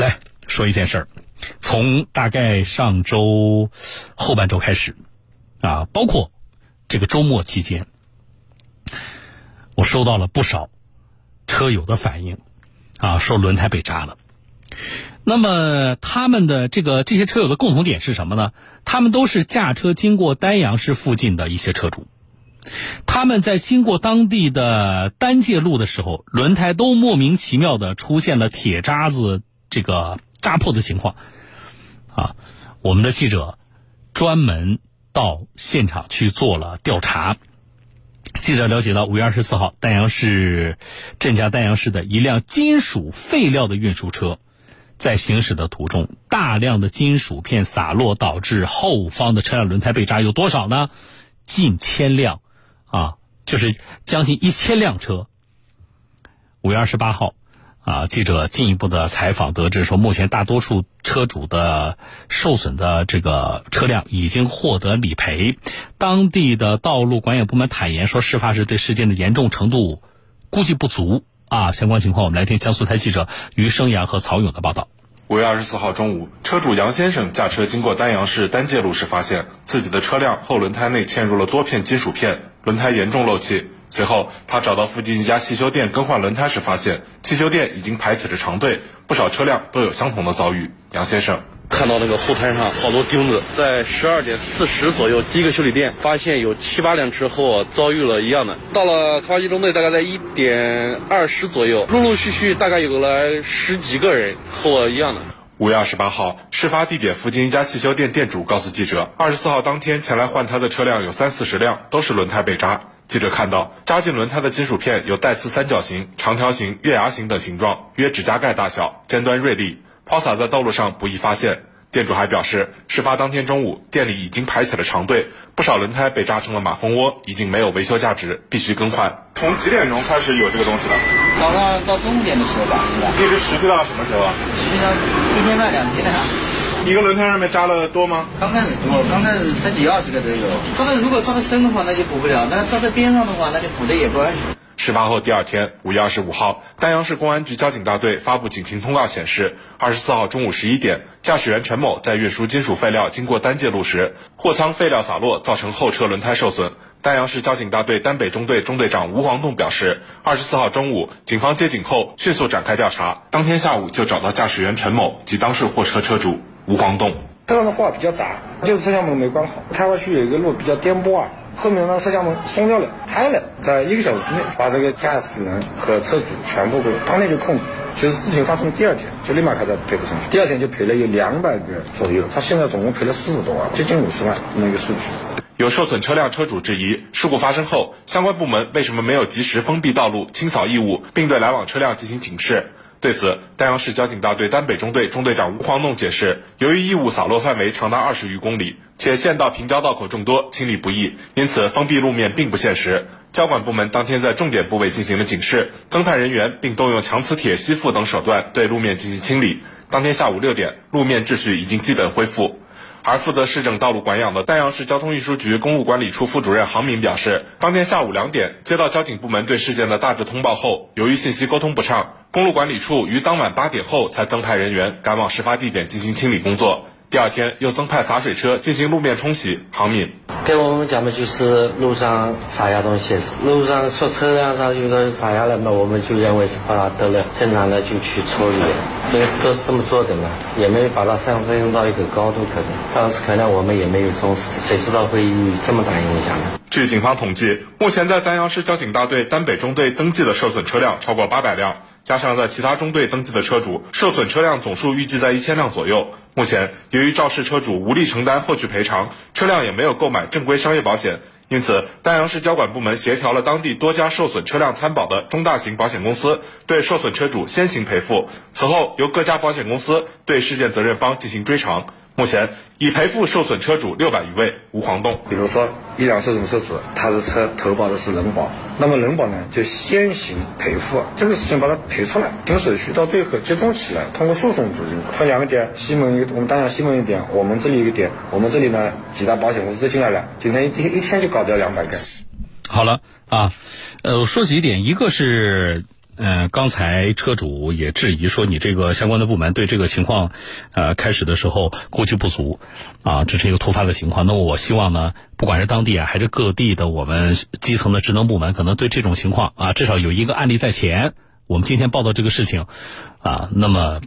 来说一件事儿，从大概上周后半周开始，啊，包括这个周末期间，我收到了不少车友的反映，啊，说轮胎被扎了。那么他们的这个这些车友的共同点是什么呢？他们都是驾车经过丹阳市附近的一些车主，他们在经过当地的丹界路的时候，轮胎都莫名其妙的出现了铁渣子这个扎破的情况。啊，我们的记者专门到现场去做了调查。记者了解到，五月二十四号，丹阳市镇江丹阳市的一辆金属废料的运输车。在行驶的途中，大量的金属片洒落，导致后方的车辆轮胎被扎。有多少呢？近千辆，啊，就是将近一千辆车。五月二十八号，啊，记者进一步的采访得知说，目前大多数车主的受损的这个车辆已经获得理赔。当地的道路管理部门坦言说，事发时对事件的严重程度估计不足。啊，相关情况我们来听江苏台记者于生阳和曹勇的报道。五月二十四号中午，车主杨先生驾车经过丹阳市丹界路时，发现自己的车辆后轮胎内嵌入了多片金属片，轮胎严重漏气。随后，他找到附近一家汽修店更换轮胎时，发现汽修店已经排起了长队，不少车辆都有相同的遭遇。杨先生。看到那个后胎上好多钉子，在十二点四十左右，第一个修理店发现有七八辆车和我遭遇了一样的。到了开发区中队，大概在一点二十左右，陆陆续续大概有来十几个人和我一样的。五月二十八号，事发地点附近一家汽修店店主告诉记者，二十四号当天前来换胎的车辆有三四十辆，都是轮胎被扎。记者看到扎进轮胎的金属片有带刺三角形、长条形、月牙形等形状，约指甲盖大小，尖端锐利。抛洒在道路上不易发现。店主还表示，事发当天中午，店里已经排起了长队，不少轮胎被扎成了马蜂窝，已经没有维修价值，必须更换。从几点钟开始有这个东西的？早上到中午点的时候吧，一直持续到什么时候啊？持续到一天半两天的。一个轮胎上面扎了多吗？刚开始多，刚开始十几二十个都有。扎的如果扎的深的话，那就补不了；那扎在边上的话，那就补的也不安全。事发后第二天，五月二十五号，丹阳市公安局交警大队发布警情通告，显示，二十四号中午十一点，驾驶员陈某在运输金属废料经过丹界路时，货仓废料洒落，造成后车轮胎受损。丹阳市交警大队丹北中队中队长吴黄栋表示，二十四号中午，警方接警后迅速展开调查，当天下午就找到驾驶员陈某及当事货车车主吴黄栋。车上的话比较杂，就是摄像门没关好，开过去有一个路比较颠簸啊。后面呢，摄像门松掉了，开了，在一个小时之内把这个驾驶人和车主全部给当天就控制住。就是事情发生的第二天，就立马开始赔付上去。第二天就赔了有两百个左右，他现在总共赔了四十多万，接近五十万那个数据。有受损车辆车主质疑，事故发生后，相关部门为什么没有及时封闭道路、清扫异物，并对来往车辆进行警示？对此，丹阳市交警大队丹北中队中队长吴匡栋解释，由于异物扫落范围长达二十余公里。且县道平交道口众多，清理不易，因此封闭路面并不现实。交管部门当天在重点部位进行了警示，增派人员，并动用强磁铁吸附等手段对路面进行清理。当天下午六点，路面秩序已经基本恢复。而负责市政道路管养的丹阳市交通运输局公路管理处副主任杭敏表示，当天下午两点接到交警部门对事件的大致通报后，由于信息沟通不畅，公路管理处于当晚八点后才增派人员赶往事发地点进行清理工作。第二天又增派洒水车进行路面冲洗。杭敏给我们讲的就是路上洒下东西，路上说车辆上有的洒下来嘛，我们就认为是把它得了，正常的就去处理。平时都是这么做的嘛，也没有把它上升到一个高度可能。当时可能我们也没有重视，谁知道会有这么大影响呢？据警方统计，目前在丹阳市交警大队丹北中队登记的受损车辆超过八百辆。加上在其他中队登记的车主，受损车辆总数预计在一千辆左右。目前，由于肇事车主无力承担后续赔偿，车辆也没有购买正规商业保险，因此，丹阳市交管部门协调了当地多家受损车辆参保的中大型保险公司，对受损车主先行赔付，此后由各家保险公司对事件责任方进行追偿。目前已赔付受损车主六百余位。吴黄栋，比如说一辆受损车主，他的车投保的是人保，那么人保呢就先行赔付，这个事情把它赔出来，定手续到最后集中起来，通过诉讼途径，分两个点，西门一个，我们当然西门一点，我们这里一个点，我们这里呢几大保险公司都进来了，今天一天一天就搞掉两百个。好了啊，呃，我说几点，一个是。嗯，刚才车主也质疑说，你这个相关的部门对这个情况，呃，开始的时候估计不足，啊，这是一个突发的情况。那么我希望呢，不管是当地啊，还是各地的我们基层的职能部门，可能对这种情况啊，至少有一个案例在前。我们今天报道这个事情，啊，那么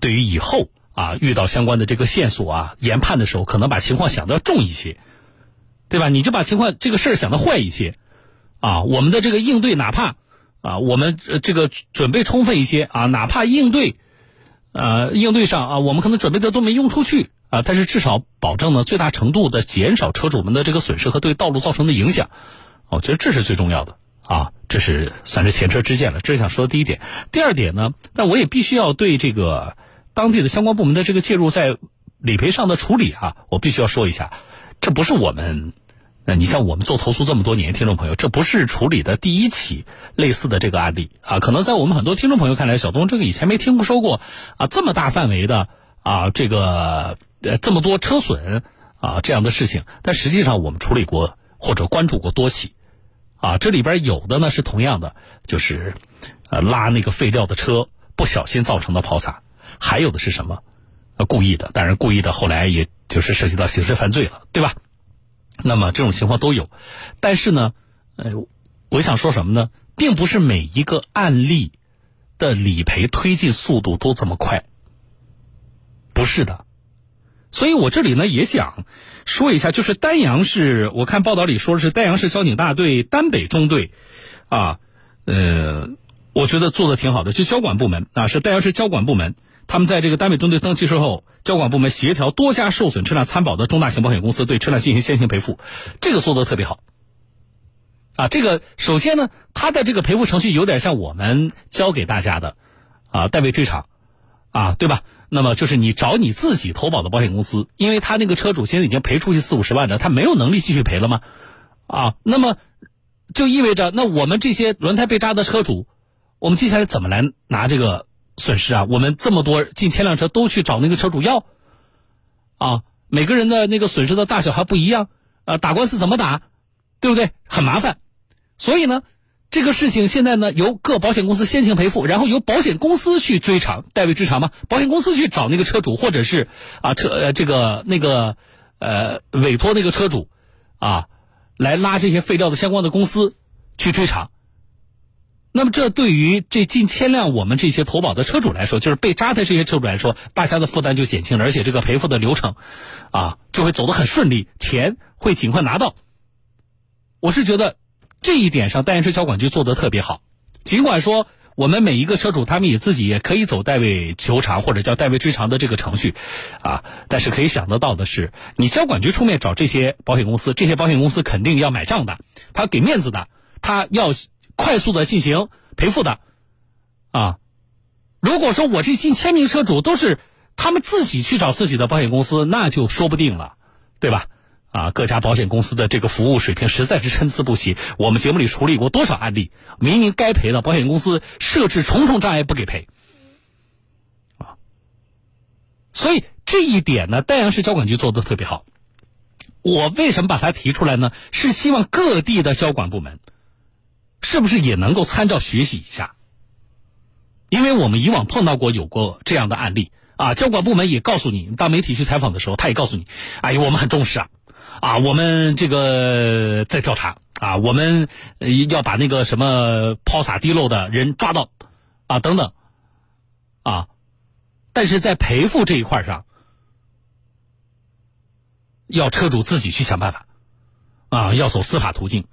对于以后啊，遇到相关的这个线索啊，研判的时候，可能把情况想的要重一些，对吧？你就把情况这个事儿想的坏一些，啊，我们的这个应对哪怕。啊，我们呃这个准备充分一些啊，哪怕应对，呃，应对上啊，我们可能准备的都没用出去啊，但是至少保证呢最大程度的减少车主们的这个损失和对道路造成的影响，我觉得这是最重要的啊，这是算是前车之鉴了，这是想说的第一点。第二点呢，但我也必须要对这个当地的相关部门的这个介入在理赔上的处理啊，我必须要说一下，这不是我们。那你像我们做投诉这么多年，听众朋友，这不是处理的第一起类似的这个案例啊。可能在我们很多听众朋友看来，小东这个以前没听说过啊，这么大范围的啊，这个呃这么多车损啊这样的事情。但实际上我们处理过或者关注过多起啊，这里边有的呢是同样的，就是呃拉那个废料的车不小心造成的抛洒，还有的是什么呃故意的，当然故意的后来也就是涉及到刑事犯罪了，对吧？那么这种情况都有，但是呢，呃，我想说什么呢？并不是每一个案例的理赔推进速度都这么快，不是的。所以我这里呢也想说一下，就是丹阳市，我看报道里说是丹阳市交警大队丹北中队，啊，呃，我觉得做的挺好的，就交管部门啊，是丹阳市交管部门。他们在这个单位中队登记之后，交管部门协调多家受损车辆参保的中大型保险公司对车辆进行先行赔付，这个做的特别好。啊，这个首先呢，他的这个赔付程序有点像我们教给大家的，啊，代位追偿，啊，对吧？那么就是你找你自己投保的保险公司，因为他那个车主现在已经赔出去四五十万了，他没有能力继续赔了吗？啊，那么就意味着那我们这些轮胎被扎的车主，我们接下来怎么来拿这个？损失啊！我们这么多近千辆车都去找那个车主要，啊，每个人的那个损失的大小还不一样，啊，打官司怎么打，对不对？很麻烦。所以呢，这个事情现在呢，由各保险公司先行赔付，然后由保险公司去追偿，代为追偿嘛。保险公司去找那个车主，或者是啊车呃这个那个呃委托那个车主，啊，来拉这些废料的相关的公司去追偿。那么，这对于这近千辆我们这些投保的车主来说，就是被扎的这些车主来说，大家的负担就减轻了，而且这个赔付的流程，啊，就会走得很顺利，钱会尽快拿到。我是觉得这一点上，代言车交管局做得特别好。尽管说我们每一个车主他们也自己也可以走代位求偿或者叫代位追偿的这个程序，啊，但是可以想得到的是，你交管局出面找这些保险公司，这些保险公司肯定要买账的，他给面子的，他要。快速的进行赔付的，啊，如果说我这近千名车主都是他们自己去找自己的保险公司，那就说不定了，对吧？啊，各家保险公司的这个服务水平实在是参差不齐。我们节目里处理过多少案例，明明该赔的，保险公司设置重重障碍不给赔，啊，所以这一点呢，丹阳市交管局做的特别好。我为什么把它提出来呢？是希望各地的交管部门。是不是也能够参照学习一下？因为我们以往碰到过有过这样的案例啊，交管部门也告诉你，当媒体去采访的时候，他也告诉你，哎呀，我们很重视啊，啊，我们这个在调查啊，我们要把那个什么抛洒滴漏的人抓到啊，等等啊，但是在赔付这一块上，要车主自己去想办法啊，要走司法途径。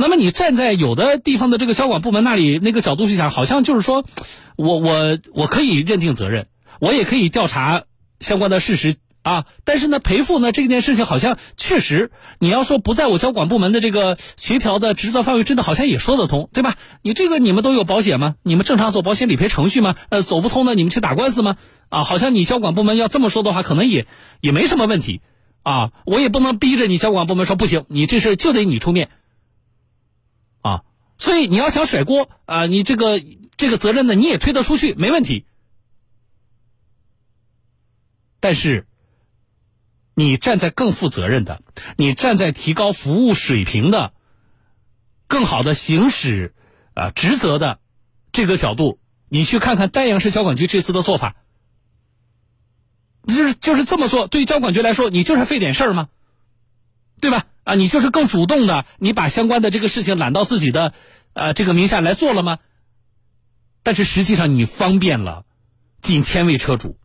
那么你站在有的地方的这个交管部门那里那个角度去想，好像就是说，我我我可以认定责任，我也可以调查相关的事实啊。但是呢，赔付呢这件事情好像确实，你要说不在我交管部门的这个协调的职责范围之内，好像也说得通，对吧？你这个你们都有保险吗？你们正常走保险理赔程序吗？呃，走不通的你们去打官司吗？啊，好像你交管部门要这么说的话，可能也也没什么问题啊。我也不能逼着你交管部门说不行，你这事就得你出面。啊所以你要想甩锅啊，你这个这个责任呢，你也推得出去，没问题。但是，你站在更负责任的，你站在提高服务水平的、更好的行使啊职责的这个角度，你去看看丹阳市交管局这次的做法，就是就是这么做，对于交管局来说，你就是费点事儿吗？对吧？啊，你就是更主动的，你把相关的这个事情揽到自己的呃这个名下来做了吗？但是实际上你方便了近千位车主，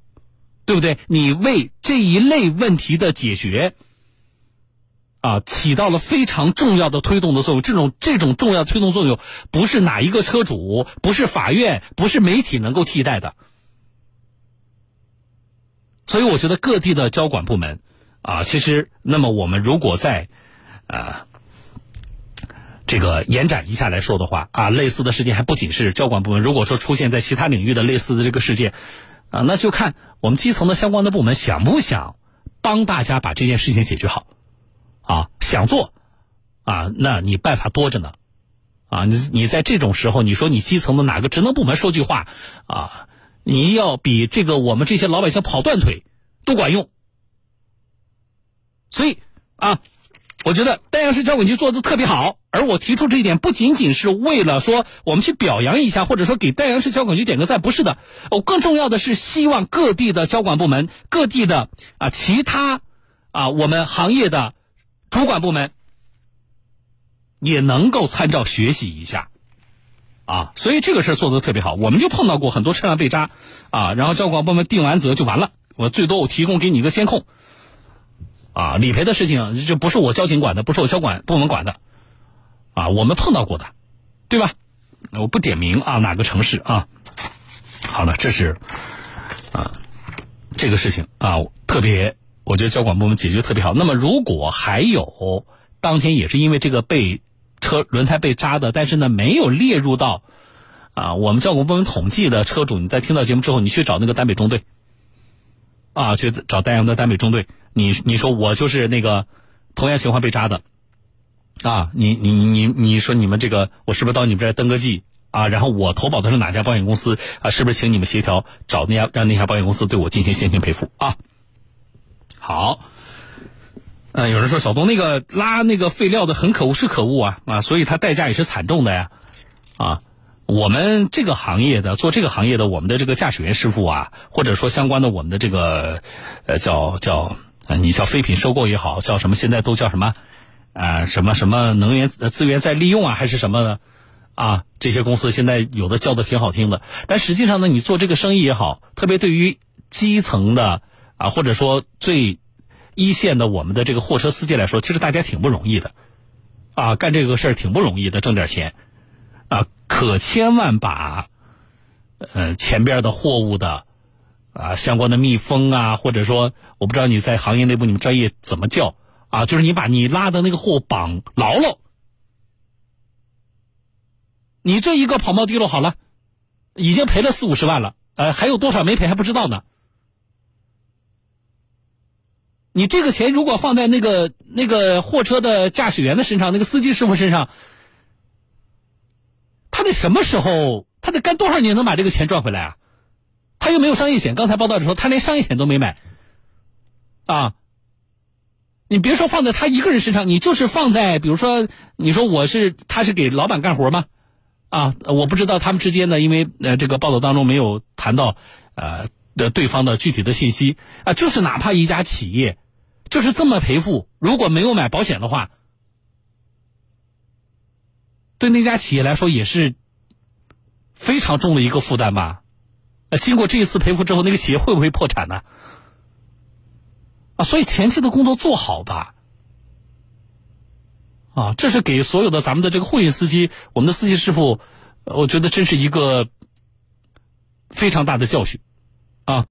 对不对？你为这一类问题的解决。啊，起到了非常重要的推动的作用。这种这种重要推动作用，不是哪一个车主，不是法院，不是媒体能够替代的。所以，我觉得各地的交管部门啊，其实，那么我们如果在啊这个延展一下来说的话啊，类似的事件还不仅是交管部门，如果说出现在其他领域的类似的这个事件啊，那就看我们基层的相关的部门想不想帮大家把这件事情解决好。啊，想做，啊，那你办法多着呢，啊，你你在这种时候，你说你基层的哪个职能部门说句话，啊，你要比这个我们这些老百姓跑断腿都管用。所以啊，我觉得丹阳市交管局做的特别好，而我提出这一点，不仅仅是为了说我们去表扬一下，或者说给丹阳市交管局点个赞，不是的，我更重要的是希望各地的交管部门、各地的啊其他啊我们行业的。主管部门也能够参照学习一下，啊，所以这个事做的特别好。我们就碰到过很多车辆被扎，啊，然后交管部门定完责就完了。我最多我提供给你一个监控，啊，理赔的事情就不是我交警管的，不是我交管部门管的，啊，我们碰到过的，对吧？我不点名啊，哪个城市啊？好了，这是啊，这个事情啊，特别。我觉得交管部门解决特别好。那么，如果还有当天也是因为这个被车轮胎被扎的，但是呢没有列入到啊我们交管部门统计的车主，你在听到节目之后，你去找那个单北中队啊，去找丹阳的单北中队，你你说我就是那个同样情况被扎的啊，你你你你说你们这个我是不是到你们这儿登个记啊？然后我投保的是哪家保险公司啊？是不是请你们协调找那家让那家保险公司对我进行现金赔付啊？好，嗯，有人说小东那个拉那个废料的很可恶，是可恶啊啊，所以他代价也是惨重的呀，啊，我们这个行业的做这个行业的，我们的这个驾驶员师傅啊，或者说相关的我们的这个呃叫叫啊你叫废品收购也好，叫什么现在都叫什么啊什么什么能源资源再利用啊，还是什么的啊，这些公司现在有的叫的挺好听的，但实际上呢，你做这个生意也好，特别对于基层的。啊，或者说最一线的我们的这个货车司机来说，其实大家挺不容易的，啊，干这个事儿挺不容易的，挣点钱，啊，可千万把呃前边的货物的啊相关的密封啊，或者说我不知道你在行业内部你们专业怎么叫啊，就是你把你拉的那个货绑牢了，你这一个跑冒滴漏好了，已经赔了四五十万了，呃，还有多少没赔还不知道呢。你这个钱如果放在那个那个货车的驾驶员的身上，那个司机师傅身上，他得什么时候？他得干多少年能把这个钱赚回来啊？他又没有商业险，刚才报道的时候，他连商业险都没买。啊，你别说放在他一个人身上，你就是放在，比如说，你说我是他是给老板干活吗？啊，我不知道他们之间呢，因为呃这个报道当中没有谈到呃的对方的具体的信息啊，就是哪怕一家企业。就是这么赔付，如果没有买保险的话，对那家企业来说也是非常重的一个负担吧。经过这一次赔付之后，那个企业会不会破产呢？啊，所以前期的工作做好吧。啊，这是给所有的咱们的这个货运司机，我们的司机师傅，我觉得真是一个非常大的教训。